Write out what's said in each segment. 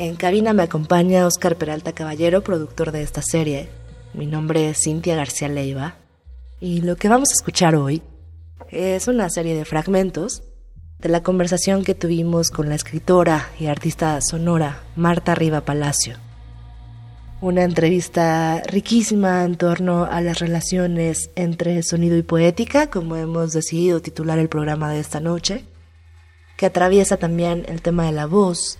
En cabina me acompaña Oscar Peralta Caballero, productor de esta serie. Mi nombre es Cintia García Leiva y lo que vamos a escuchar hoy es una serie de fragmentos de la conversación que tuvimos con la escritora y artista sonora Marta Riva Palacio. Una entrevista riquísima en torno a las relaciones entre sonido y poética, como hemos decidido titular el programa de esta noche, que atraviesa también el tema de la voz,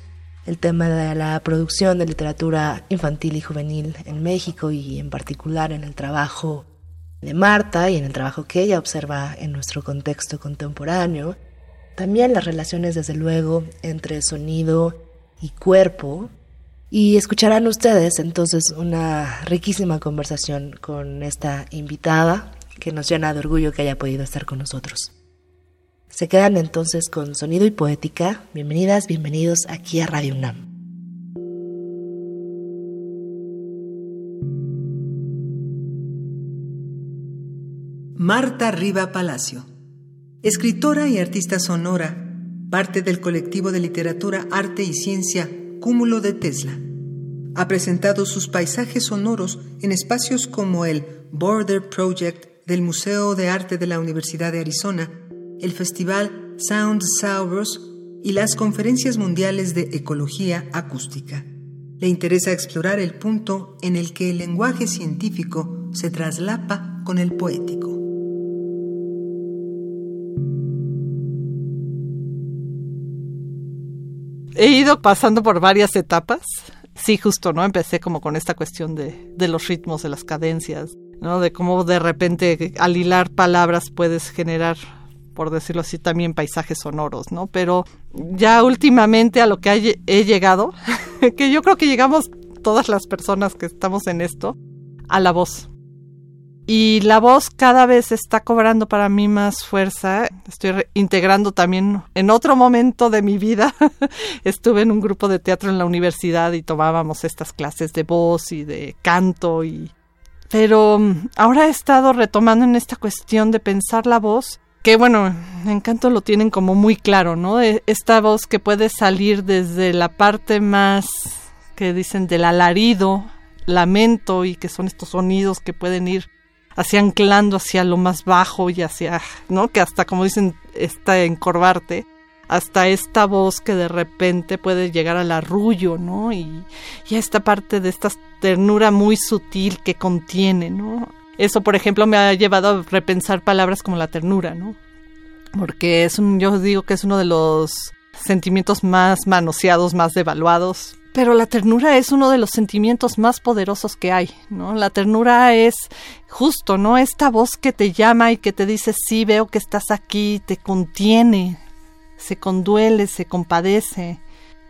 el tema de la producción de literatura infantil y juvenil en México y en particular en el trabajo de Marta y en el trabajo que ella observa en nuestro contexto contemporáneo. También las relaciones, desde luego, entre sonido y cuerpo, y escucharán ustedes entonces una riquísima conversación con esta invitada que nos llena de orgullo que haya podido estar con nosotros. Se quedan entonces con Sonido y Poética. Bienvenidas, bienvenidos aquí a Radio UNAM. Marta Riva Palacio, escritora y artista sonora, parte del colectivo de literatura, arte y ciencia Cúmulo de Tesla. Ha presentado sus paisajes sonoros en espacios como el Border Project del Museo de Arte de la Universidad de Arizona, el Festival Sound Saurus y las conferencias mundiales de ecología acústica. Le interesa explorar el punto en el que el lenguaje científico se traslapa con el poético. he ido pasando por varias etapas. Sí, justo, ¿no? Empecé como con esta cuestión de, de los ritmos, de las cadencias, ¿no? De cómo de repente al hilar palabras puedes generar, por decirlo así, también paisajes sonoros, ¿no? Pero ya últimamente a lo que he llegado, que yo creo que llegamos todas las personas que estamos en esto, a la voz y la voz cada vez está cobrando para mí más fuerza. Estoy integrando también en otro momento de mi vida. Estuve en un grupo de teatro en la universidad y tomábamos estas clases de voz y de canto y pero mm, ahora he estado retomando en esta cuestión de pensar la voz, que bueno, en canto lo tienen como muy claro, ¿no? Esta voz que puede salir desde la parte más que dicen del alarido, lamento y que son estos sonidos que pueden ir así anclando hacia lo más bajo y hacia, ¿no? Que hasta, como dicen, está encorvarte, hasta esta voz que de repente puede llegar al arrullo, ¿no? Y, y a esta parte de esta ternura muy sutil que contiene, ¿no? Eso, por ejemplo, me ha llevado a repensar palabras como la ternura, ¿no? Porque es un, yo digo que es uno de los sentimientos más manoseados, más devaluados, pero la ternura es uno de los sentimientos más poderosos que hay, ¿no? La ternura es justo, ¿no? Esta voz que te llama y que te dice, sí, veo que estás aquí, te contiene, se conduele, se compadece.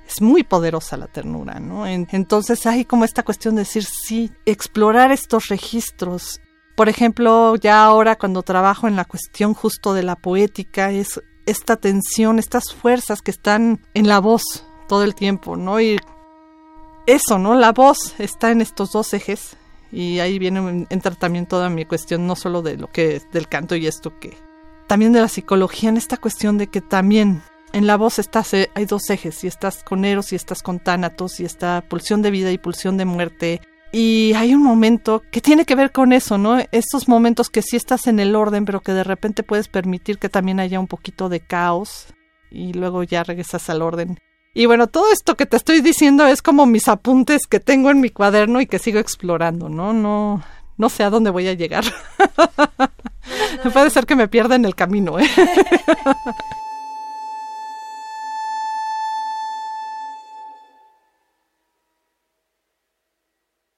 Es muy poderosa la ternura, ¿no? Entonces hay como esta cuestión de decir, sí, explorar estos registros. Por ejemplo, ya ahora cuando trabajo en la cuestión justo de la poética, es esta tensión, estas fuerzas que están en la voz todo el tiempo, ¿no? Y eso, ¿no? La voz está en estos dos ejes y ahí viene entra también toda mi cuestión, no solo de lo que es del canto y esto que, también de la psicología, en esta cuestión de que también en la voz estás, eh, hay dos ejes, y estás con Eros y estás con Tánatos, y está pulsión de vida y pulsión de muerte. Y hay un momento que tiene que ver con eso, ¿no? Estos momentos que sí estás en el orden, pero que de repente puedes permitir que también haya un poquito de caos y luego ya regresas al orden. Y bueno, todo esto que te estoy diciendo es como mis apuntes que tengo en mi cuaderno y que sigo explorando, ¿no? No, no sé a dónde voy a llegar. Puede ser que me pierda en el camino, ¿eh?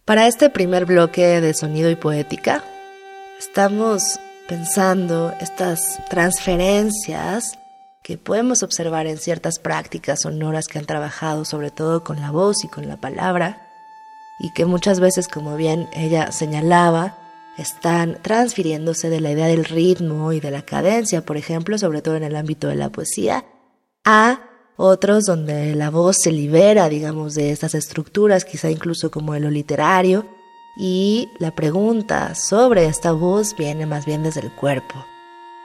Para este primer bloque de sonido y poética, estamos pensando estas transferencias que podemos observar en ciertas prácticas sonoras que han trabajado sobre todo con la voz y con la palabra, y que muchas veces, como bien ella señalaba, están transfiriéndose de la idea del ritmo y de la cadencia, por ejemplo, sobre todo en el ámbito de la poesía, a otros donde la voz se libera, digamos, de estas estructuras, quizá incluso como en lo literario, y la pregunta sobre esta voz viene más bien desde el cuerpo,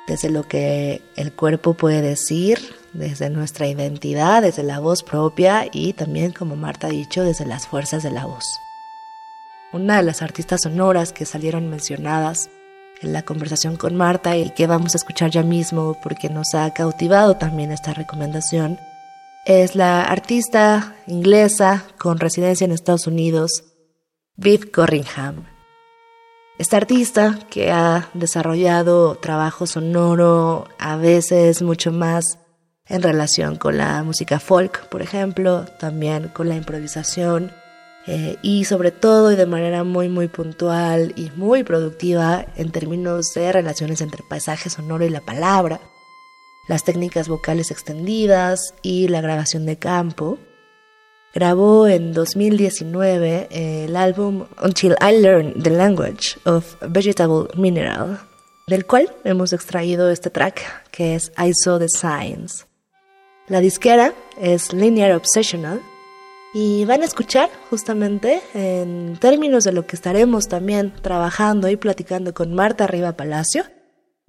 desde lo que el cuerpo puede decir, desde nuestra identidad, desde la voz propia y también, como Marta ha dicho, desde las fuerzas de la voz. Una de las artistas sonoras que salieron mencionadas en la conversación con Marta y que vamos a escuchar ya mismo porque nos ha cautivado también esta recomendación es la artista inglesa con residencia en Estados Unidos, Viv Corringham. Esta artista que ha desarrollado trabajo sonoro a veces mucho más en relación con la música folk, por ejemplo, también con la improvisación eh, y sobre todo y de manera muy muy puntual y muy productiva en términos de relaciones entre paisaje sonoro y la palabra, las técnicas vocales extendidas y la grabación de campo. Grabó en 2019 el álbum Until I Learn the Language of Vegetable Mineral, del cual hemos extraído este track que es I Saw the Signs. La disquera es Linear Obsessional y van a escuchar justamente en términos de lo que estaremos también trabajando y platicando con Marta Riva Palacio,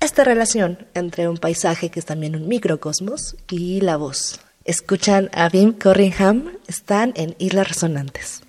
esta relación entre un paisaje que es también un microcosmos y la voz. Escuchan a Bim Corringham, están en Islas Resonantes.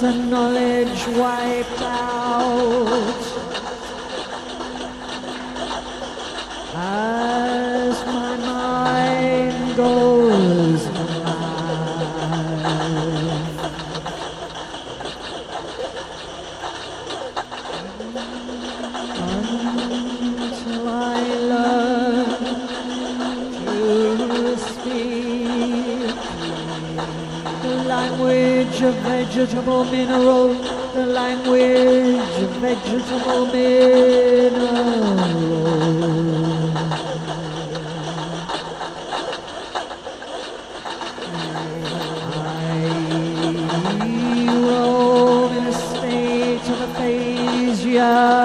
The knowledge wiped out. vegetable mineral, the language of vegetable mineral. I roam in a state of aphasia.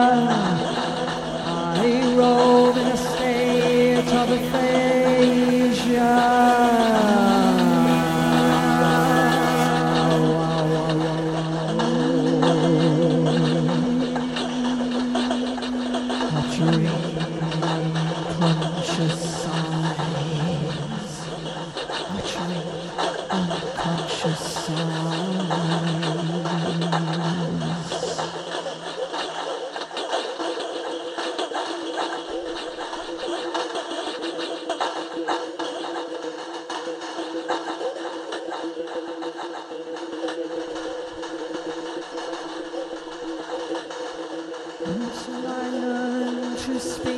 shall I learn to speak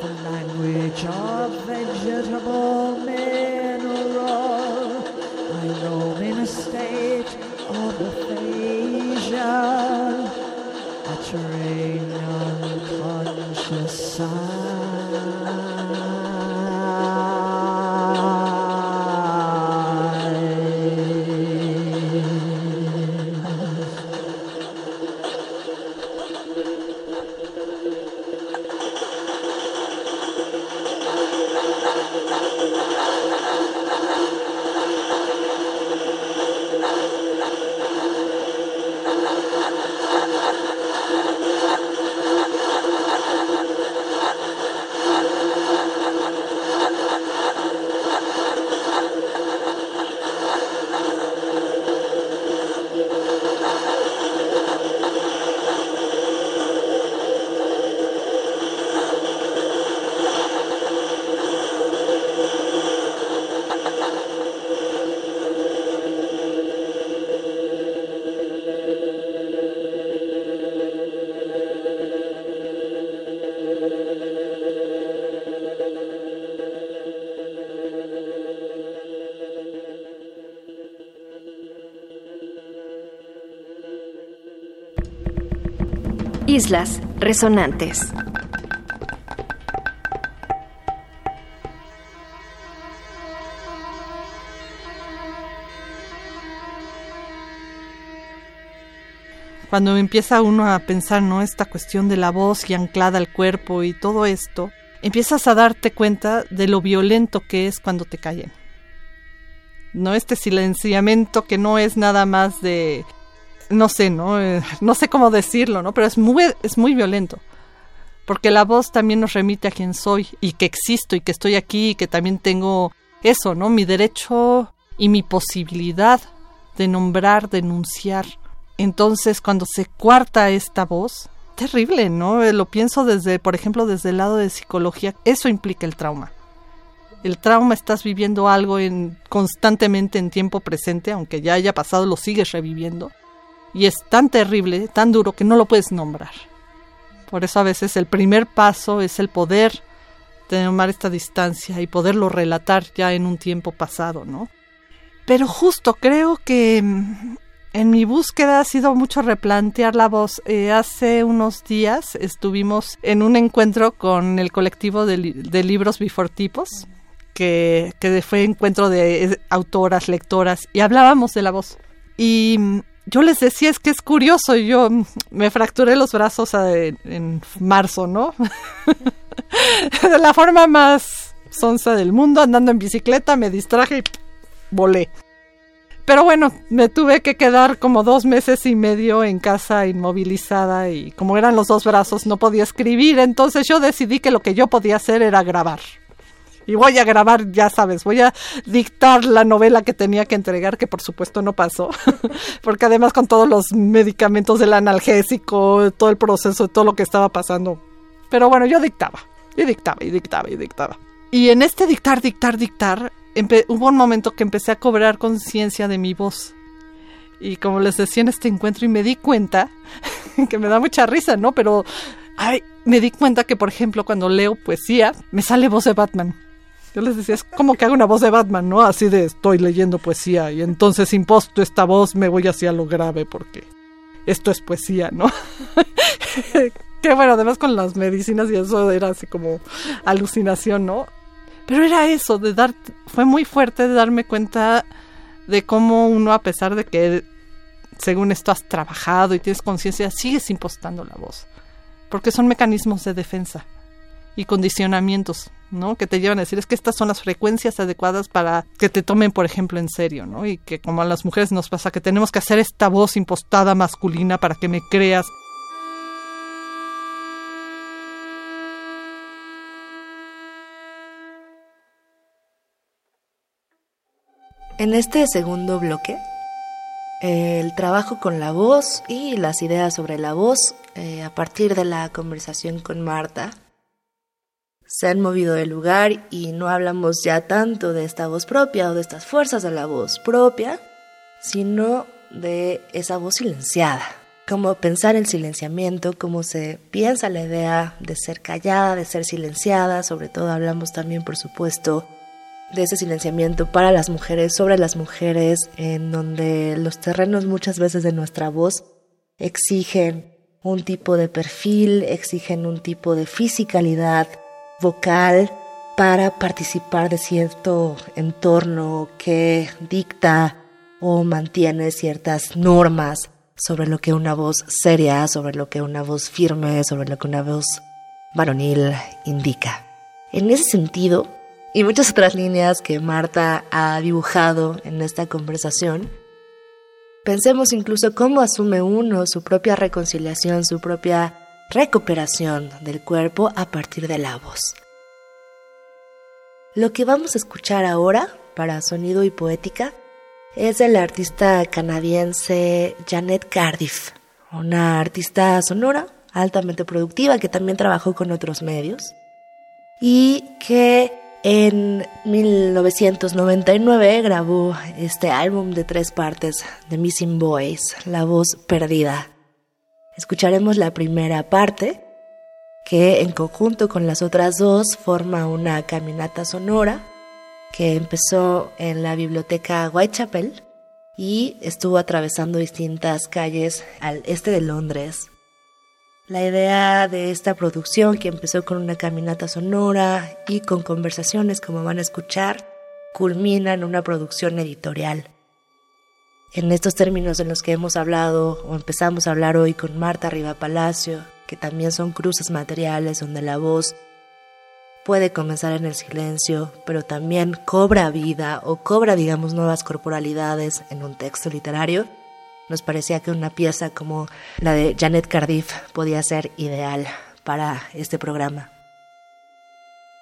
the language of Islas Resonantes. Cuando empieza uno a pensar, ¿no? Esta cuestión de la voz y anclada al cuerpo y todo esto, empiezas a darte cuenta de lo violento que es cuando te callen. ¿No? Este silenciamiento que no es nada más de no sé, ¿no? Eh, no sé cómo decirlo, ¿no? Pero es muy, es muy violento. Porque la voz también nos remite a quién soy y que existo y que estoy aquí y que también tengo eso, ¿no? Mi derecho y mi posibilidad de nombrar, denunciar. Entonces, cuando se cuarta esta voz, terrible, ¿no? Eh, lo pienso desde, por ejemplo, desde el lado de psicología, eso implica el trauma. El trauma estás viviendo algo en constantemente en tiempo presente, aunque ya haya pasado, lo sigues reviviendo. Y es tan terrible, tan duro que no lo puedes nombrar. Por eso a veces el primer paso es el poder tomar esta distancia y poderlo relatar ya en un tiempo pasado, ¿no? Pero justo creo que mm, en mi búsqueda ha sido mucho replantear la voz. Eh, hace unos días estuvimos en un encuentro con el colectivo de, libros bifortipos, que, que fue encuentro de eh, autoras, lectoras, y hablábamos de la voz. Y mm, yo les decía, es que es curioso, yo me fracturé los brazos en, marzo, ¿no? de la forma más sonsa del mundo, andando en bicicleta, me distraje y volé. Pero bueno, me tuve que quedar como dos meses y medio en casa inmovilizada y como eran los dos brazos no podía escribir, entonces yo decidí que lo que yo podía hacer era grabar y voy a grabar, ya sabes, voy a dictar la novela que tenía que entregar, que por supuesto no pasó, porque además con todos los medicamentos del analgésico, todo el proceso, todo lo que estaba pasando. Pero bueno, yo dictaba, y dictaba, y dictaba, y dictaba. Y en este dictar, dictar, dictar, hubo un momento que empecé a cobrar conciencia de mi voz. Y como les decía en este encuentro, y me di cuenta, que me da mucha risa, ¿no? Pero ay, me di cuenta que, por ejemplo, cuando leo poesía, me sale voz de Batman. Yo les decía, es como que hago una voz de Batman, ¿no? Así de estoy leyendo poesía y entonces imposto esta voz, me voy hacia lo grave porque esto es poesía, ¿no? que bueno, además con las medicinas y eso era así como alucinación, ¿no? Pero era eso, de dar, fue muy fuerte de darme cuenta de cómo uno, a pesar de que según esto has trabajado y tienes conciencia, sigues impostando la voz. Porque son mecanismos de defensa y condicionamientos, ¿no? Que te llevan a decir, es que estas son las frecuencias adecuadas para que te tomen, por ejemplo, en serio, ¿no? Y que como a las mujeres nos pasa que tenemos que hacer esta voz impostada masculina para que me creas. En este segundo bloque, el trabajo con la voz y las ideas sobre la voz eh, a partir de la conversación con Marta se han movido del lugar y no hablamos ya tanto de esta voz propia o de estas fuerzas de la voz propia, sino de esa voz silenciada. Cómo pensar el silenciamiento, cómo se piensa la idea de ser callada, de ser silenciada, sobre todo hablamos también, por supuesto, de ese silenciamiento para las mujeres, sobre las mujeres, en donde los terrenos muchas veces de nuestra voz exigen un tipo de perfil, exigen un tipo de fisicalidad, vocal para participar de cierto entorno que dicta o mantiene ciertas normas sobre lo que una voz seria, sobre lo que una voz firme, sobre lo que una voz varonil indica. En ese sentido, y muchas otras líneas que Marta ha dibujado en esta conversación, pensemos incluso cómo asume uno su propia reconciliación, su propia recuperación del cuerpo a partir de la voz. Lo que vamos a escuchar ahora para Sonido y Poética es de la artista canadiense Janet Cardiff, una artista sonora altamente productiva que también trabajó con otros medios y que en 1999 grabó este álbum de tres partes de Missing Boys, La voz perdida Escucharemos la primera parte, que en conjunto con las otras dos forma una caminata sonora que empezó en la biblioteca Whitechapel y estuvo atravesando distintas calles al este de Londres. La idea de esta producción, que empezó con una caminata sonora y con conversaciones como van a escuchar, culmina en una producción editorial. En estos términos en los que hemos hablado o empezamos a hablar hoy con Marta Riva Palacio, que también son cruces materiales donde la voz puede comenzar en el silencio, pero también cobra vida o cobra, digamos, nuevas corporalidades en un texto literario, nos parecía que una pieza como la de Janet Cardiff podía ser ideal para este programa.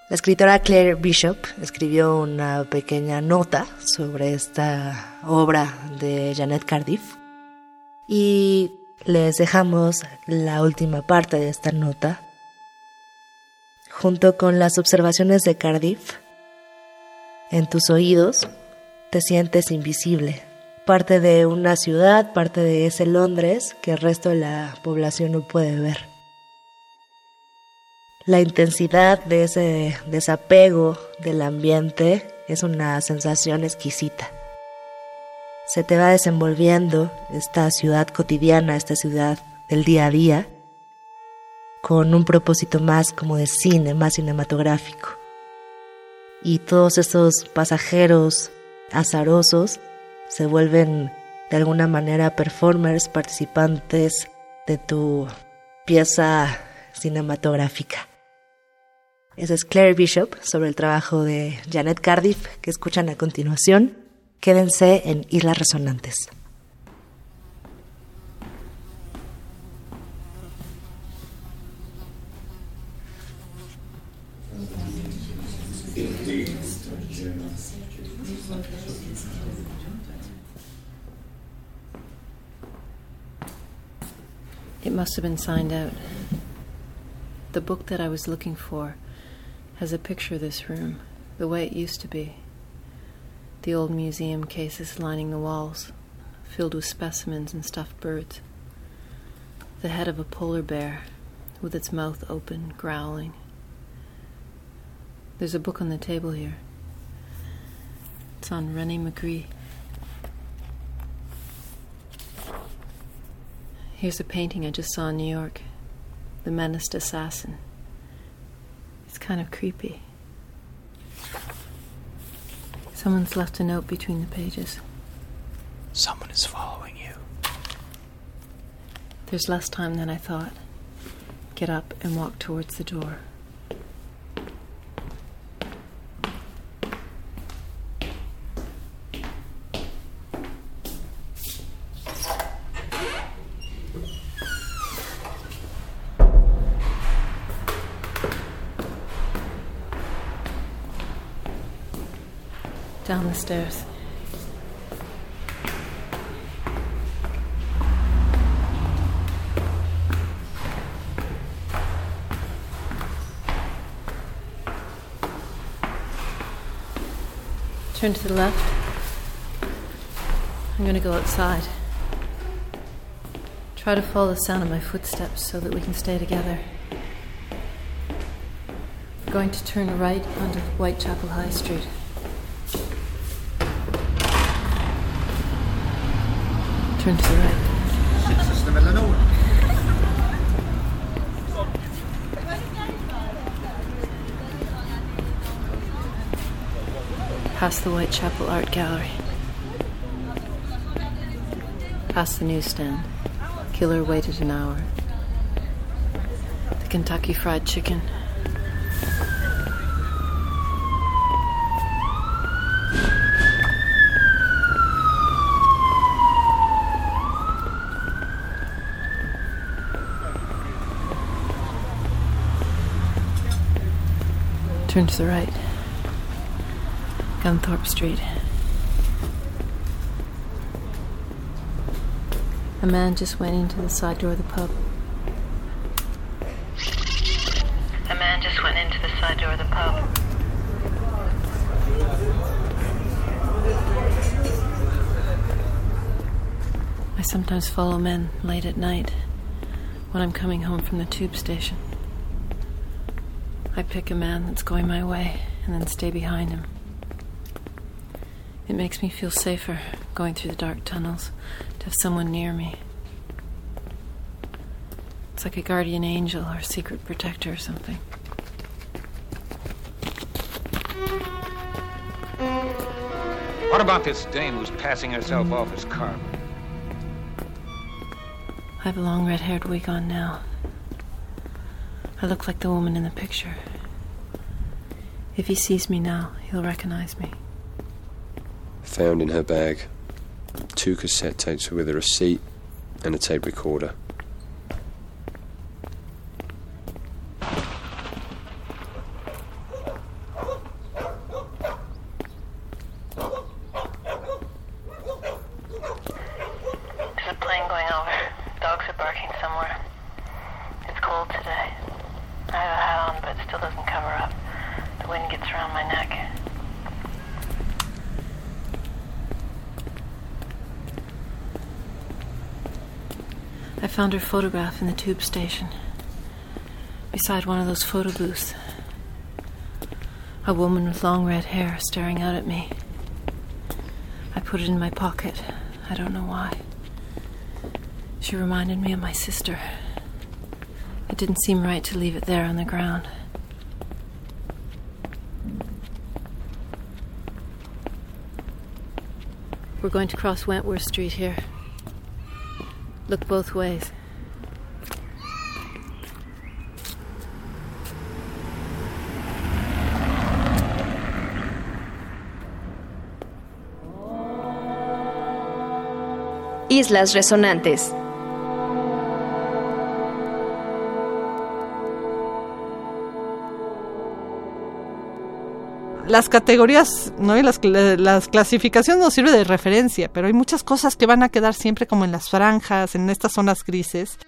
La escritora Claire Bishop escribió una pequeña nota sobre esta obra de Janet Cardiff. Y les dejamos la última parte de esta nota. Junto con las observaciones de Cardiff. En tus oídos te sientes invisible, parte de una ciudad, parte de ese Londres que el resto de la población no puede ver la intensidad de ese desapego del ambiente es una sensación exquisita. Se te va desenvolviendo esta ciudad cotidiana, esta ciudad del día a día, con un propósito más como de cine, más cinematográfico. Y todos esos pasajeros azarosos se vuelven de alguna manera performers, participantes de tu pieza cinematográfica. Esa es Claire Bishop sobre el trabajo de Janet Cardiff que escuchan a continuación. Quédense en Islas Resonantes. It must have been signed out. The book that I was looking for has a picture of this room, the way it used to be. The old museum cases lining the walls, filled with specimens and stuffed birds. The head of a polar bear, with its mouth open, growling. There's a book on the table here. It's on René Magritte. Here's a painting I just saw in New York The Menaced Assassin. It's kind of creepy. Someone's left a note between the pages. Someone is following you. There's less time than I thought. Get up and walk towards the door. Down the stairs. Turn to the left. I'm going to go outside. Try to follow the sound of my footsteps so that we can stay together. We're going to turn right onto Whitechapel High Street. Turn to the right. Past the Whitechapel Art Gallery. Past the newsstand. Killer waited an hour. The Kentucky Fried Chicken. Turn to the right. Gunthorpe Street. A man just went into the side door of the pub. A man just went into the side door of the pub. I sometimes follow men late at night when I'm coming home from the tube station. I pick a man that's going my way and then stay behind him. It makes me feel safer going through the dark tunnels to have someone near me. It's like a guardian angel or a secret protector or something. What about this dame who's passing herself off as Carmen? I have a long red haired wig on now. I look like the woman in the picture. If he sees me now, he'll recognize me. Found in her bag two cassette tapes with a receipt and a tape recorder. There's a plane going over. Dogs are barking somewhere. It's cold today. I have a hat on, but it still doesn't cover up. The wind gets around my neck. I found her photograph in the tube station, beside one of those photo booths. A woman with long red hair staring out at me. I put it in my pocket. I don't know why. She reminded me of my sister. It didn't seem right to leave it there on the ground. We're going to cross Wentworth Street here. Look both ways. Islas Resonantes. las categorías ¿no? y las, las clasificaciones nos sirven de referencia, pero hay muchas cosas que van a quedar siempre como en las franjas, en estas zonas grises.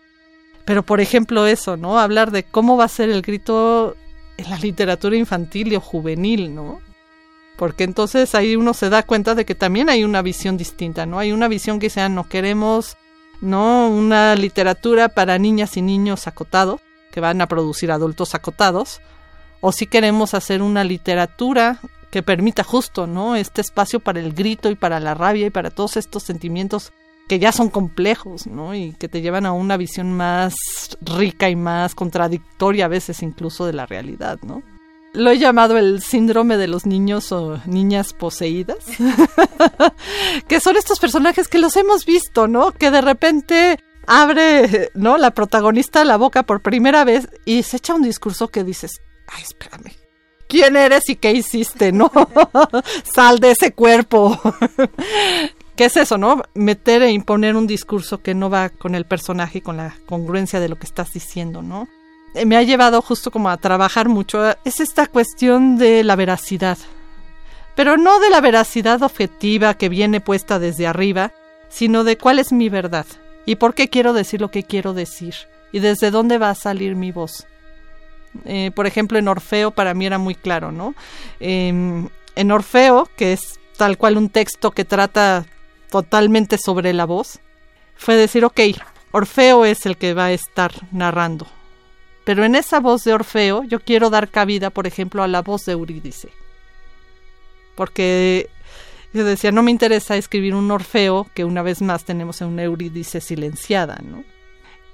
Pero por ejemplo eso, ¿no? Hablar de cómo va a ser el grito en la literatura infantil o juvenil, ¿no? Porque entonces ahí uno se da cuenta de que también hay una visión distinta, ¿no? Hay una visión que sea no queremos, ¿no? Una literatura para niñas y niños acotados, que van a producir adultos acotados, o si queremos hacer una literatura que permita justo, ¿no? Este espacio para el grito y para la rabia y para todos estos sentimientos que ya son complejos, ¿no? Y que te llevan a una visión más rica y más contradictoria a veces incluso de la realidad, ¿no? Lo he llamado el síndrome de los niños o niñas poseídas, que son estos personajes que los hemos visto, ¿no? Que de repente abre, ¿no? La protagonista la boca por primera vez y se echa un discurso que dices, ay, espérame, ¿quién eres y qué hiciste, no? Sal de ese cuerpo. ¿Qué es eso, no? Meter e imponer un discurso que no va con el personaje y con la congruencia de lo que estás diciendo, ¿no? Me ha llevado justo como a trabajar mucho. Es esta cuestión de la veracidad. Pero no de la veracidad objetiva que viene puesta desde arriba, sino de cuál es mi verdad y por qué quiero decir lo que quiero decir y desde dónde va a salir mi voz. Eh, por ejemplo, en Orfeo para mí era muy claro, ¿no? Eh, en Orfeo, que es tal cual un texto que trata totalmente sobre la voz, fue decir, ok, Orfeo es el que va a estar narrando. Pero en esa voz de Orfeo yo quiero dar cabida, por ejemplo, a la voz de Eurídice. Porque yo decía, no me interesa escribir un Orfeo que una vez más tenemos en una Eurídice silenciada, ¿no?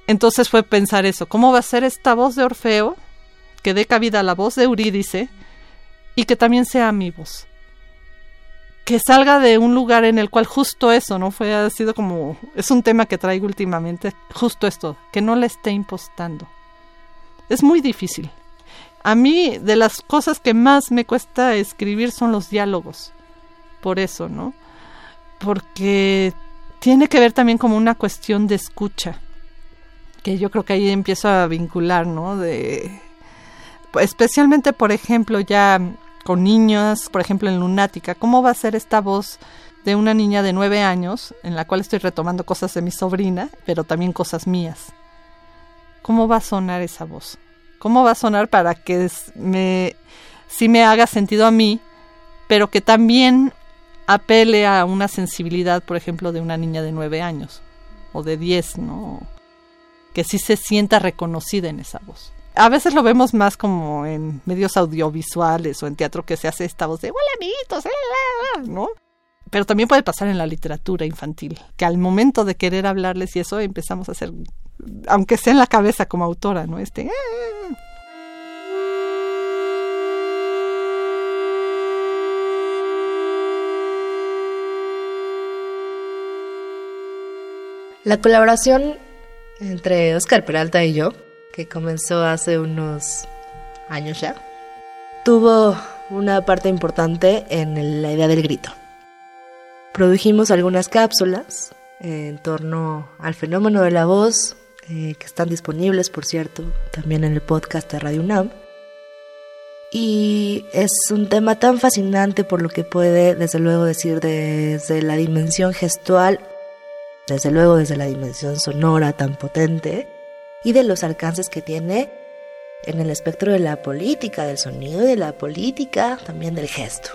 Entonces fue pensar eso, ¿cómo va a ser esta voz de Orfeo que dé cabida a la voz de Eurídice y que también sea mi voz? Que salga de un lugar en el cual justo eso, ¿no? Fue, ha sido como, es un tema que traigo últimamente, justo esto, que no le esté impostando. Es muy difícil. A mí, de las cosas que más me cuesta escribir son los diálogos. Por eso, ¿no? Porque tiene que ver también como una cuestión de escucha. Que yo creo que ahí empiezo a vincular, ¿no? De. Especialmente, por ejemplo, ya con niños, por ejemplo, en Lunática. ¿Cómo va a ser esta voz de una niña de nueve años, en la cual estoy retomando cosas de mi sobrina, pero también cosas mías? ¿Cómo va a sonar esa voz? ¿Cómo va a sonar para que me, sí me haga sentido a mí, pero que también apele a una sensibilidad, por ejemplo, de una niña de nueve años o de diez, ¿no? Que sí se sienta reconocida en esa voz. A veces lo vemos más como en medios audiovisuales o en teatro que se hace esta voz de hola amiguitos, ¿no? Pero también puede pasar en la literatura infantil, que al momento de querer hablarles y eso empezamos a hacer aunque sea en la cabeza como autora, ¿no? Este... "Ah". La colaboración entre Oscar Peralta y yo, que comenzó hace unos años ya, tuvo una parte importante en la idea del grito. Produjimos algunas cápsulas en torno al fenómeno de la voz, eh, que están disponibles, por cierto, también en el podcast de Radio UNAM. Y es un tema tan fascinante por lo que puede, desde luego, decir desde la dimensión gestual, desde luego desde la dimensión sonora tan potente, y de los alcances que tiene en el espectro de la política, del sonido y de la política, también del gesto.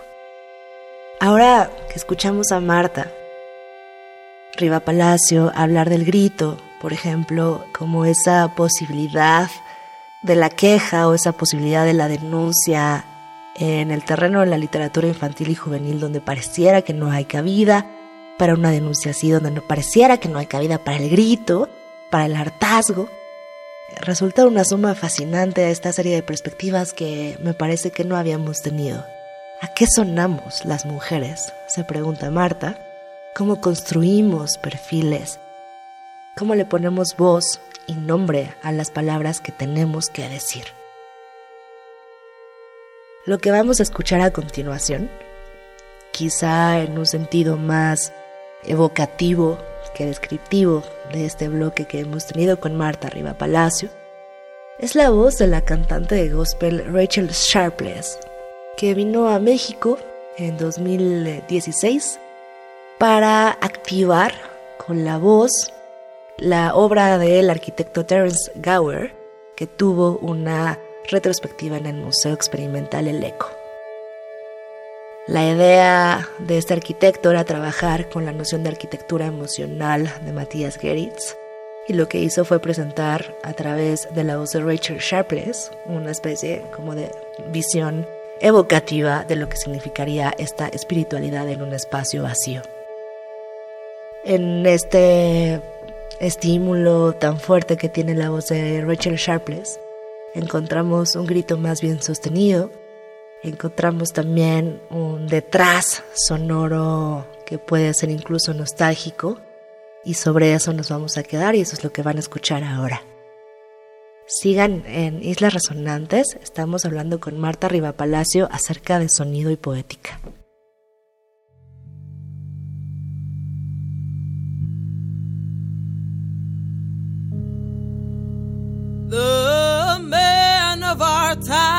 Ahora que escuchamos a Marta Riva Palacio hablar del grito, por ejemplo, como esa posibilidad de la queja o esa posibilidad de la denuncia en el terreno de la literatura infantil y juvenil donde pareciera que no hay cabida para una denuncia así, donde no pareciera que no hay cabida para el grito, para el hartazgo, resulta una suma fascinante a esta serie de perspectivas que me parece que no habíamos tenido. ¿A qué sonamos las mujeres? se pregunta Marta. ¿Cómo construimos perfiles? ¿Cómo le ponemos voz y nombre a las palabras que tenemos que decir? Lo que vamos a escuchar a continuación, quizá en un sentido más evocativo que descriptivo de este bloque que hemos tenido con Marta Riva Palacio, es la voz de la cantante de gospel Rachel Sharpless, que vino a México en 2016 para activar con la voz la obra del arquitecto Terence Gower, que tuvo una retrospectiva en el Museo Experimental El Eco. La idea de este arquitecto era trabajar con la noción de arquitectura emocional de Matías Geritz y lo que hizo fue presentar a través de la voz de Rachel Sharpless una especie como de visión evocativa de lo que significaría esta espiritualidad en un espacio vacío. En este estímulo tan fuerte que tiene la voz de Rachel Sharpless, encontramos un grito más bien sostenido, encontramos también un detrás sonoro que puede ser incluso nostálgico y sobre eso nos vamos a quedar y eso es lo que van a escuchar ahora. Sigan en Islas Resonantes, estamos hablando con Marta Rivapalacio acerca de sonido y poética. Of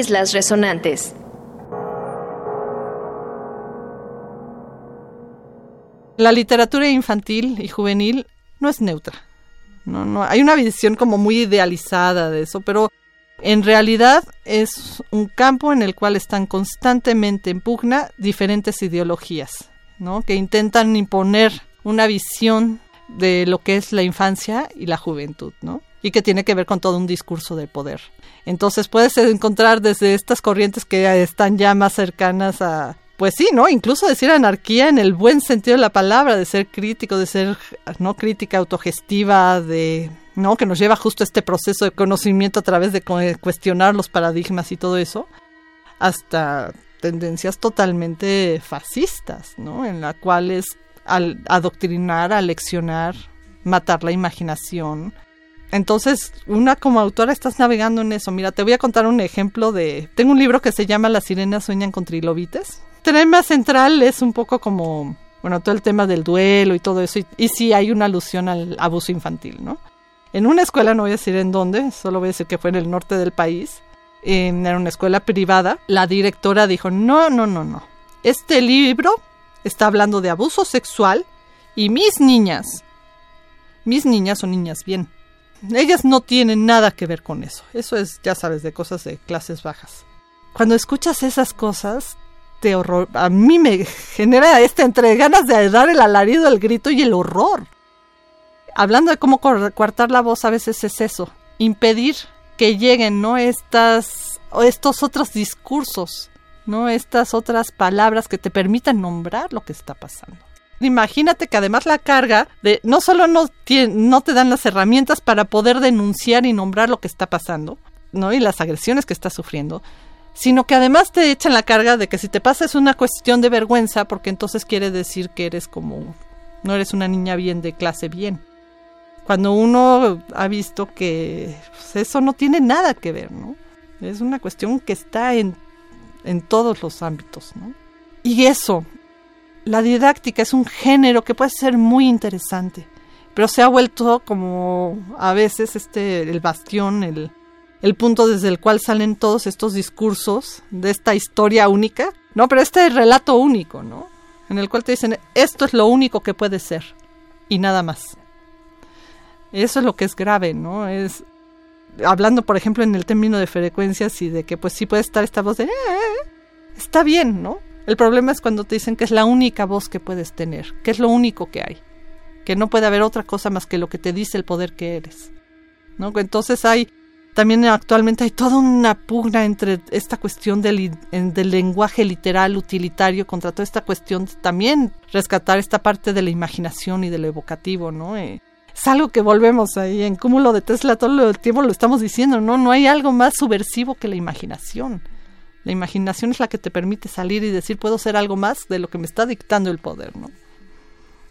Islas Resonantes. La literatura infantil y juvenil no es neutra. No, no, hay una visión como muy idealizada de eso, pero en realidad es un campo en el cual están constantemente en pugna diferentes ideologías, ¿no? Que intentan imponer una visión de lo que es la infancia y la juventud, ¿no? Y que tiene que ver con todo un discurso de poder. Entonces puedes encontrar desde estas corrientes que están ya más cercanas a, pues sí, ¿no? Incluso decir anarquía en el buen sentido de la palabra, de ser crítico, de ser no crítica autogestiva, de no que nos lleva justo a este proceso de conocimiento a través de cu- cuestionar los paradigmas y todo eso, hasta tendencias totalmente fascistas, ¿no? En las cuales al adoctrinar, aleccionar, matar la imaginación. Entonces, una como autora estás navegando en eso. Mira, te voy a contar un ejemplo de... Tengo un libro que se llama Las sirenas sueñan con trilobites. Tema central es un poco como, bueno, todo el tema del duelo y todo eso. Y, sí hay una alusión al abuso infantil, ¿no? En una escuela, no voy a decir en dónde, solo voy a decir que fue en el norte del país, en, era una escuela privada, la directora dijo, no, no, no, no. Este libro está hablando de abuso sexual y mis niñas, mis niñas son niñas bien. Ellas no tienen nada que ver con eso. Eso es, ya sabes, de cosas de clases bajas. Cuando escuchas esas cosas, te horror, a mí me genera este entre ganas de dar el alarido, el grito y el horror. Hablando de cómo coartar la voz, a veces es eso, impedir que lleguen, ¿no? Estas, estos otros discursos, ¿no? Estas otras palabras que te permitan nombrar lo que está pasando. Imagínate que además la carga de no solo no, no te dan las herramientas para poder denunciar y nombrar lo que está pasando, ¿no? Y las agresiones que estás sufriendo, sino que además te echan la carga de que si te pasa es una cuestión de vergüenza, porque entonces quiere decir que eres como, no eres una niña bien de clase bien. Cuando uno ha visto que pues, eso no tiene nada que ver, ¿no? Es una cuestión que está en, en todos los ámbitos, ¿no? Y eso, la didáctica es un género que puede ser muy interesante, pero se ha vuelto como a veces este el bastión, el, el punto desde el cual salen todos estos discursos de esta historia única, no, pero este relato único, ¿no? En el cual te dicen esto es lo único que puede ser y nada más. Eso es lo que es grave, ¿no? Es hablando, por ejemplo, en el término de frecuencias y de que pues sí puede estar esta voz de eh, está bien, ¿no? El problema es cuando te dicen que es la única voz que puedes tener, que es lo único que hay, que no puede haber otra cosa más que lo que te dice el poder que eres. ¿No? Entonces hay también actualmente hay toda una pugna entre esta cuestión del, del, lenguaje literal utilitario contra toda esta cuestión también rescatar esta parte de la imaginación y de lo evocativo, ¿no? Eh, es algo que volvemos ahí en cúmulo de Tesla todo el tiempo lo estamos diciendo, ¿no? No hay algo más subversivo que la imaginación. La imaginación es la que te permite salir y decir puedo ser algo más de lo que me está dictando el poder, ¿no?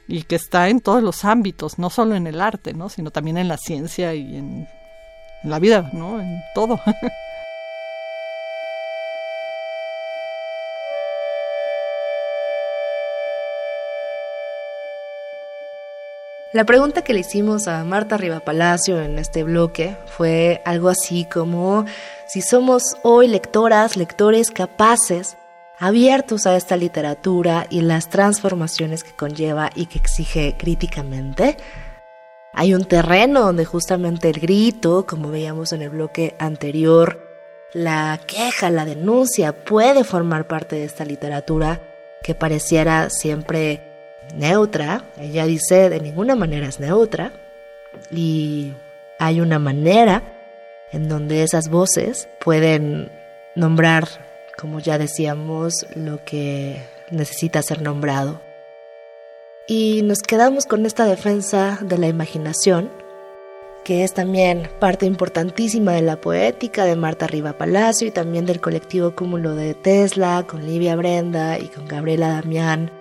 Y que está en todos los ámbitos, no solo en el arte, ¿no? Sino también en la ciencia y en, en la vida, ¿no? En todo. La pregunta que le hicimos a Marta Palacio en este bloque fue algo así como si somos hoy lectoras, lectores capaces, abiertos a esta literatura y las transformaciones que conlleva y que exige críticamente. Hay un terreno donde justamente el grito, como veíamos en el bloque anterior, la queja, la denuncia puede formar parte de esta literatura que pareciera siempre neutra. Ella dice de ninguna manera es neutra. Y hay una manera en donde esas voces pueden nombrar, como ya decíamos, lo que necesita ser nombrado. Y nos quedamos con esta defensa de la imaginación, que es también parte importantísima de la poética de Marta Riva Palacio y también del colectivo Cúmulo de Tesla, con Livia Brenda y con Gabriela Damián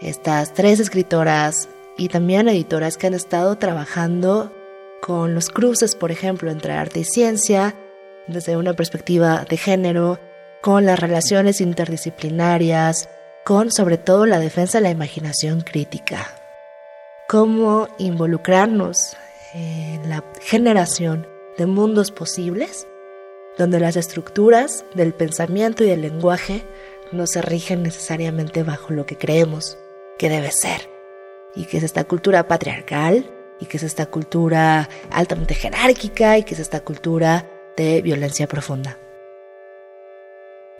estas tres escritoras y también editoras que han estado trabajando con los cruces, por ejemplo, entre arte y ciencia, desde una perspectiva de género, con las relaciones interdisciplinarias, con sobre todo la defensa de la imaginación crítica. Cómo involucrarnos en la generación de mundos posibles, donde las estructuras del pensamiento y del lenguaje no se rigen necesariamente bajo lo que creemos, que debe ser. Y que es esta cultura patriarcal, y que es esta cultura altamente jerárquica, y que es esta cultura de violencia profunda.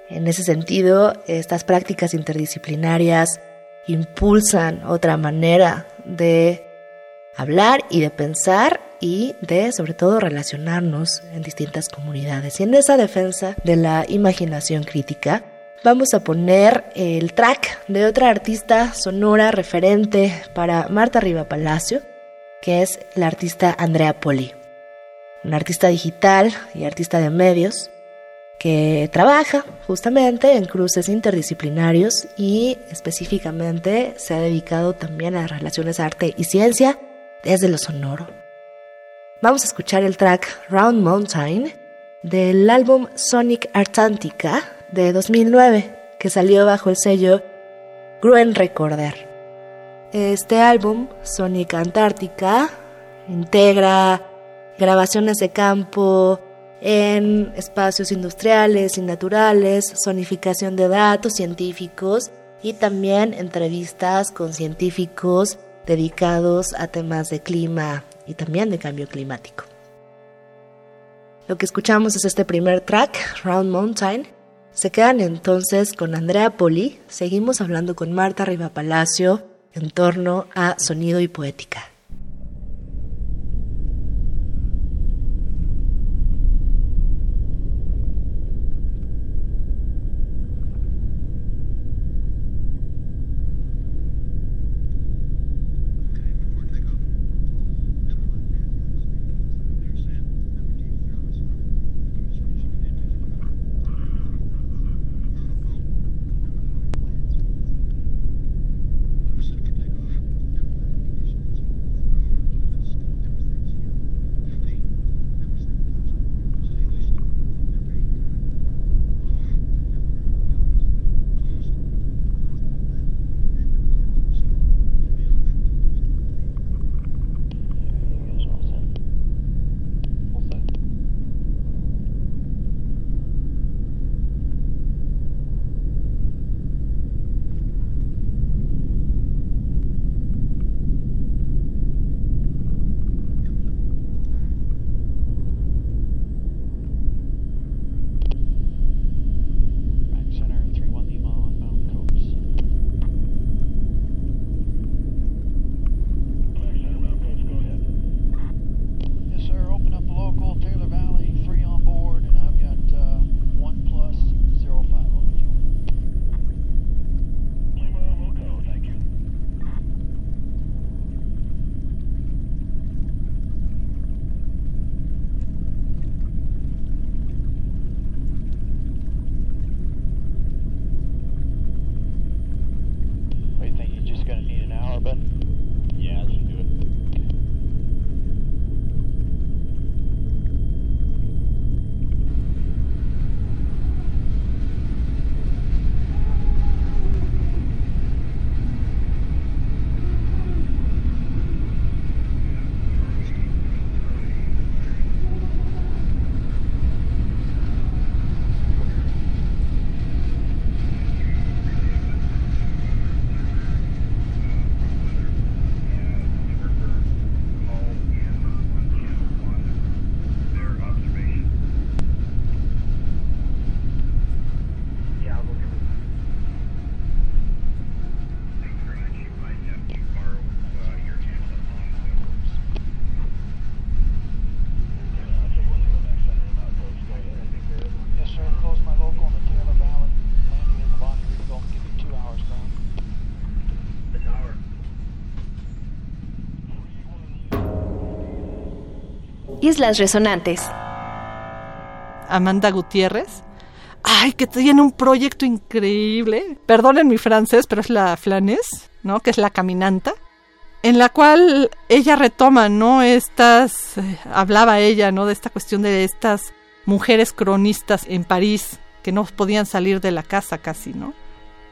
En ese sentido, estas prácticas interdisciplinarias impulsan otra manera de hablar y de pensar y de sobre todo relacionarnos en distintas comunidades. Y en esa defensa de la imaginación crítica, vamos a poner el track de otra artista sonora referente para Marta Riva Palacio, que es la artista Andrea Poli, una artista digital y artista de medios que trabaja justamente en cruces interdisciplinarios y específicamente se ha dedicado también a relaciones arte y ciencia desde lo sonoro. Vamos a escuchar el track Round Mountain del álbum Sonic Artantica de 2009, que salió bajo el sello Gruen Recorder. Este álbum, Sonic Antártica, integra grabaciones de campo en espacios industriales y naturales, sonificación de datos científicos y también entrevistas con científicos dedicados a temas de clima y también de cambio climático. Lo que escuchamos es este primer track, Round Mountain. Se quedan entonces con Andrea Poli. Seguimos hablando con Marta Riva Palacio en torno a sonido y poética. Islas Resonantes. Amanda Gutiérrez. Ay, que tiene un proyecto increíble. Perdonen mi francés, pero es la Flanes, ¿no? Que es la caminanta. En la cual ella retoma, ¿no? Estas. Eh, hablaba ella, ¿no? De esta cuestión de estas mujeres cronistas en París que no podían salir de la casa casi, ¿no?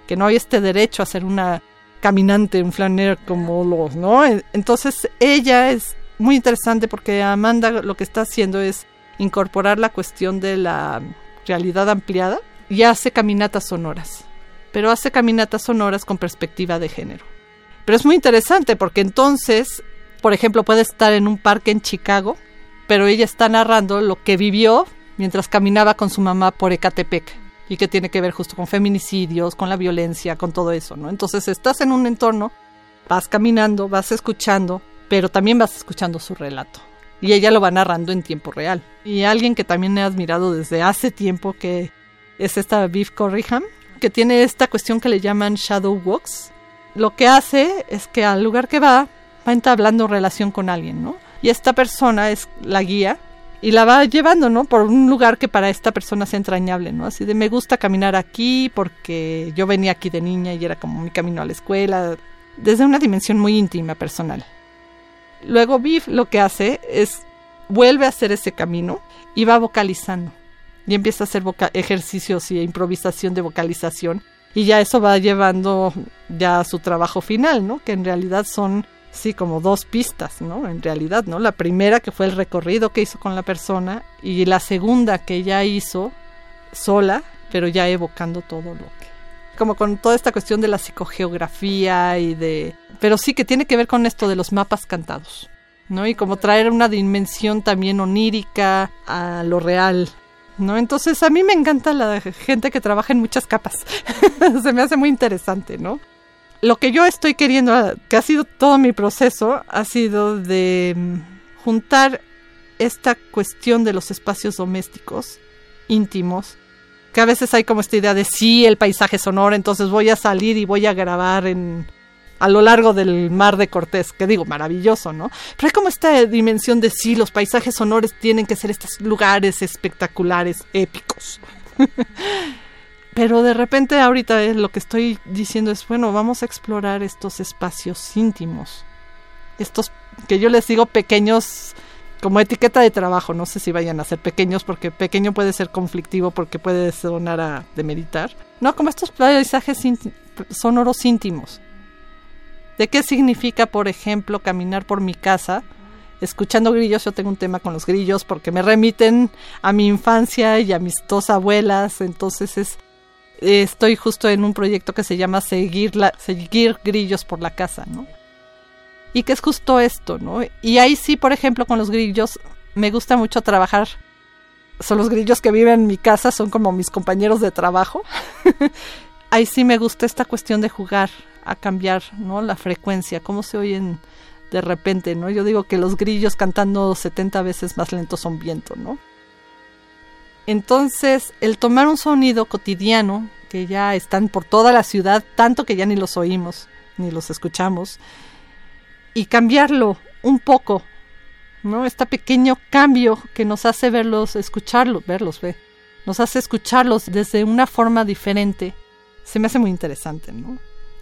Que no había este derecho a ser una caminante, un flaner como los, ¿no? Entonces ella es muy interesante porque Amanda lo que está haciendo es incorporar la cuestión de la realidad ampliada y hace caminatas sonoras, pero hace caminatas sonoras con perspectiva de género. Pero es muy interesante porque entonces, por ejemplo, puede estar en un parque en Chicago, pero ella está narrando lo que vivió mientras caminaba con su mamá por Ecatepec y que tiene que ver justo con feminicidios, con la violencia, con todo eso, ¿no? Entonces estás en un entorno, vas caminando, vas escuchando, pero también vas escuchando su relato. Y ella lo va narrando en tiempo real. Y alguien que también he admirado desde hace tiempo, que es esta Viv Corrigan, que tiene esta cuestión que le llaman shadow walks. Lo que hace es que al lugar que va, va entablando relación con alguien, ¿no? Y esta persona es la guía y la va llevando, ¿no? Por un lugar que para esta persona es entrañable, ¿no? Así de me gusta caminar aquí porque yo venía aquí de niña y era como mi camino a la escuela, desde una dimensión muy íntima, personal. Luego Viv lo que hace es vuelve a hacer ese camino y va vocalizando. Y empieza a hacer ejercicios y improvisación de vocalización. Y ya eso va llevando ya a su trabajo final, ¿no? Que en realidad son, sí, como dos pistas, ¿no? En realidad, ¿no? La primera que fue el recorrido que hizo con la persona y la segunda que ya hizo sola, pero ya evocando todo lo que como con toda esta cuestión de la psicogeografía y de pero sí que tiene que ver con esto de los mapas cantados no y como traer una dimensión también onírica a lo real no entonces a mí me encanta la gente que trabaja en muchas capas. Se me hace muy interesante no lo que yo estoy queriendo que ha sido todo mi proceso ha sido de mm, juntar esta cuestión de los espacios domésticos íntimos que a veces hay como esta idea de sí, el paisaje sonoro, entonces voy a salir y voy a grabar en a lo largo del mar de Cortés, que digo, maravilloso, ¿no? Pero hay como esta dimensión de sí, los paisajes sonoros tienen que ser estos lugares espectaculares, épicos. Pero de repente ahorita lo que estoy diciendo es, bueno, vamos a explorar estos espacios íntimos, estos que yo les digo pequeños como etiqueta de trabajo, no sé si vayan a ser pequeños porque pequeño puede ser conflictivo porque puede sonar a de meditar. No, como estos paisajes sonoros íntimos. ¿De qué significa, por ejemplo, caminar por mi casa escuchando grillos? Yo tengo un tema con los grillos porque me remiten a mi infancia y a mis dos abuelas, entonces es estoy justo en un proyecto que se llama Seguir seguir grillos por la casa, ¿no? y que es justo esto, ¿no? Y ahí sí, por ejemplo, con los grillos, me gusta mucho trabajar. Son los grillos que viven en mi casa, son como mis compañeros de trabajo. ahí sí me gusta esta cuestión de jugar a cambiar, ¿no? La frecuencia, cómo se oyen de repente, ¿no? Yo digo que los grillos cantando 70 veces más lentos son viento, ¿no? Entonces, el tomar un sonido cotidiano, que ya están por toda la ciudad, tanto que ya ni los oímos, ni los escuchamos, y cambiarlo un poco, ¿no? Este pequeño cambio que nos hace verlos, escucharlos, verlos, ve, nos hace escucharlos desde una forma diferente, se me hace muy interesante, ¿no?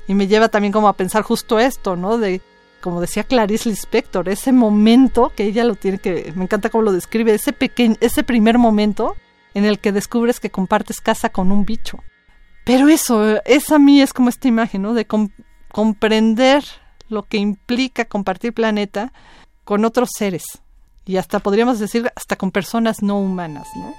Y me lleva también como a pensar justo esto, ¿no? De, como decía Clarice Lispector, ese momento que ella lo tiene que, me encanta cómo lo describe, ese pequeño, ese primer momento en el que descubres que compartes casa con un bicho. Pero eso, esa a mí es como esta imagen, ¿no? De comprender lo que implica compartir planeta con otros seres y hasta podríamos decir hasta con personas no humanas, ¿no?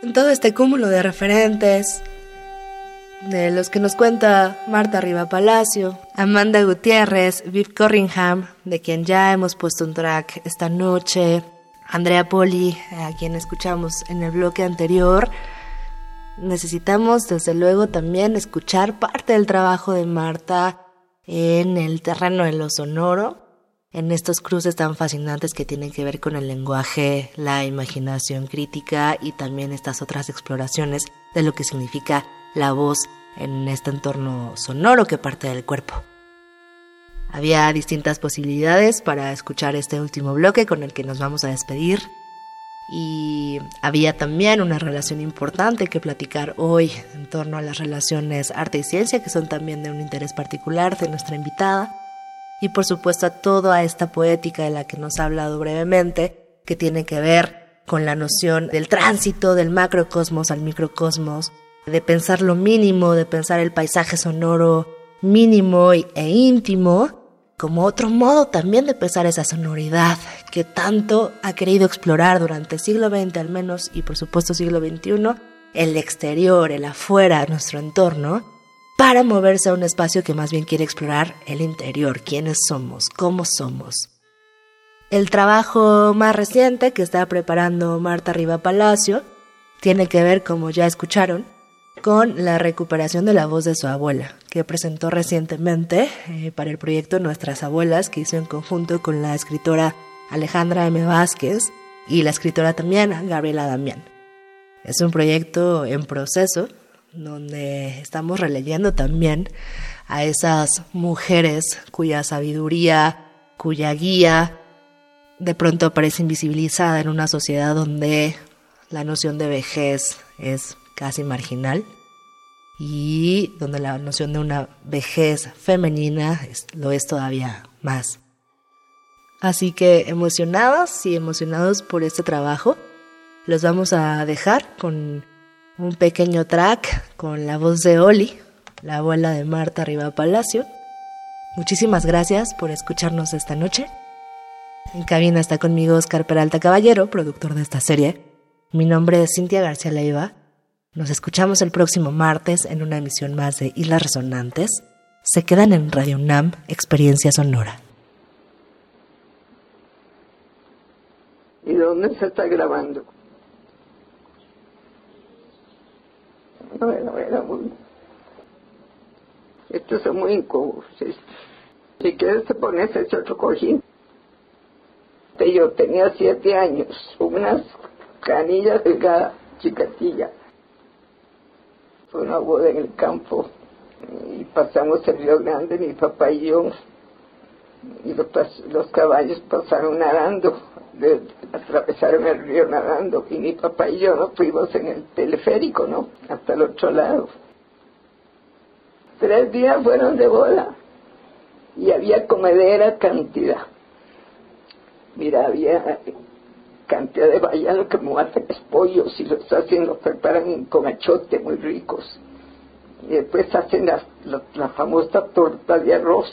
En todo este cúmulo de referentes, de los que nos cuenta Marta Riva Palacio, Amanda Gutiérrez, Viv Corringham, de quien ya hemos puesto un track esta noche, Andrea Poli, a quien escuchamos en el bloque anterior, necesitamos desde luego también escuchar parte del trabajo de Marta en el terreno de lo sonoro, en estos cruces tan fascinantes que tienen que ver con el lenguaje, la imaginación crítica y también estas otras exploraciones de lo que significa la voz en este entorno sonoro que parte del cuerpo. Había distintas posibilidades para escuchar este último bloque con el que nos vamos a despedir. Y había también una relación importante que platicar hoy en torno a las relaciones arte y ciencia, que son también de un interés particular de nuestra invitada. Y por supuesto a toda esta poética de la que nos ha hablado brevemente, que tiene que ver con la noción del tránsito del macrocosmos al microcosmos, de pensar lo mínimo, de pensar el paisaje sonoro mínimo e íntimo, como otro modo también de pesar esa sonoridad que tanto ha querido explorar durante siglo XX al menos y por supuesto siglo XXI, el exterior, el afuera, nuestro entorno, para moverse a un espacio que más bien quiere explorar el interior, quiénes somos, cómo somos. El trabajo más reciente que está preparando Marta Riva Palacio tiene que ver, como ya escucharon, con la recuperación de la voz de su abuela, que presentó recientemente eh, para el proyecto Nuestras Abuelas, que hizo en conjunto con la escritora Alejandra M. Vázquez y la escritora también Gabriela Damián. Es un proyecto en proceso donde estamos releyendo también a esas mujeres cuya sabiduría, cuya guía de pronto parece invisibilizada en una sociedad donde la noción de vejez es casi marginal y donde la noción de una vejez femenina lo es todavía más. Así que emocionados y emocionados por este trabajo, los vamos a dejar con un pequeño track con la voz de Oli, la abuela de Marta Riva Palacio. Muchísimas gracias por escucharnos esta noche. En cabina está conmigo Oscar Peralta Caballero, productor de esta serie. Mi nombre es Cintia García Leiva. Nos escuchamos el próximo martes en una emisión más de Islas Resonantes. Se quedan en Radio UNAM, Experiencia Sonora. ¿Y dónde se está grabando? Bueno, era muy... Estos son muy incómodos. Si quieres te pones ese otro cojín. Yo tenía siete años, unas canillas delgadas, chicatilla. Fue una boda en el campo y pasamos el río grande, mi papá y yo. Y los, los caballos pasaron nadando, de, atravesaron el río nadando y mi papá y yo nos fuimos en el teleférico, ¿no? Hasta el otro lado. Tres días fueron de boda y había comedera cantidad. Mira, había cantidad de bayanos que me hacen pollos y los hacen, los preparan con achote muy ricos. Y después hacen la, la, famosa torta de arroz,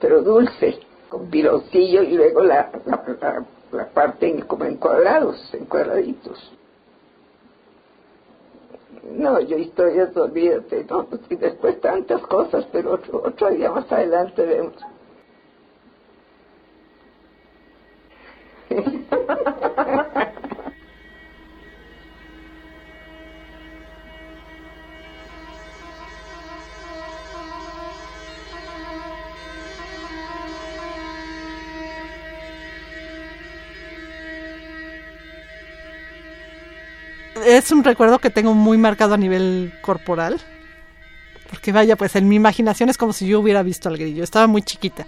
pero dulce, con piloncillo y luego la, la, la parten como en cuadrados, en cuadraditos. No, yo historias, olvídate, no, y después tantas cosas, pero otro, otro día más adelante vemos. es un recuerdo que tengo muy marcado a nivel corporal. Porque vaya, pues en mi imaginación es como si yo hubiera visto al grillo. Estaba muy chiquita.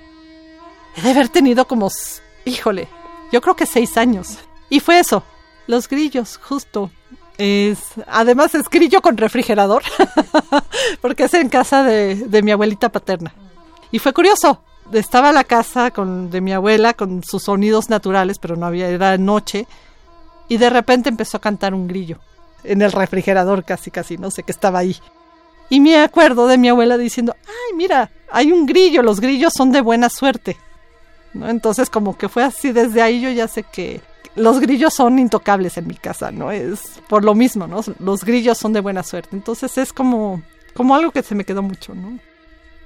He de haber tenido como, híjole, yo creo que seis años. Y fue eso, los grillos, justo. Es, además es grillo con refrigerador, porque es en casa de, de, mi abuelita paterna. Y fue curioso, estaba la casa con, de mi abuela con sus sonidos naturales, pero no había, era noche, y de repente empezó a cantar un grillo, en el refrigerador casi, casi, no sé, que estaba ahí. Y me acuerdo de mi abuela diciendo, ay, mira, hay un grillo, los grillos son de buena suerte. ¿no? Entonces como que fue así, desde ahí yo ya sé que los grillos son intocables en mi casa, ¿no? Es por lo mismo, ¿no? Los grillos son de buena suerte. Entonces es como, como algo que se me quedó mucho, ¿no?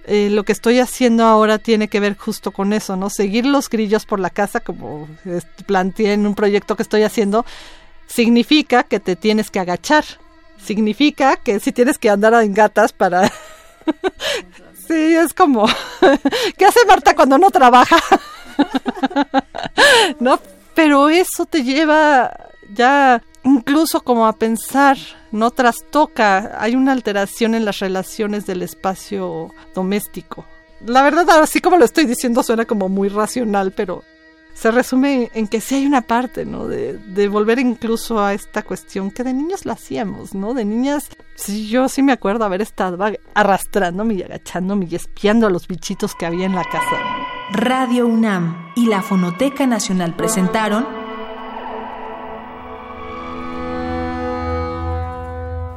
Eh, lo que estoy haciendo ahora tiene que ver justo con eso, ¿no? Seguir los grillos por la casa, como planteé en un proyecto que estoy haciendo, significa que te tienes que agachar. Significa que si tienes que andar en gatas para Sí, es como, ¿qué hace Marta cuando no trabaja? no, pero eso te lleva ya incluso como a pensar, no trastoca, hay una alteración en las relaciones del espacio doméstico. La verdad, así como lo estoy diciendo, suena como muy racional, pero se resume en que sí hay una parte, ¿no? De, volver incluso a esta cuestión que de niños la hacíamos, ¿no? De niñas, sí, yo sí me acuerdo haber estado arrastrándome y agachándome y espiando a los bichitos que había en la casa. Radio UNAM y la Fonoteca Nacional presentaron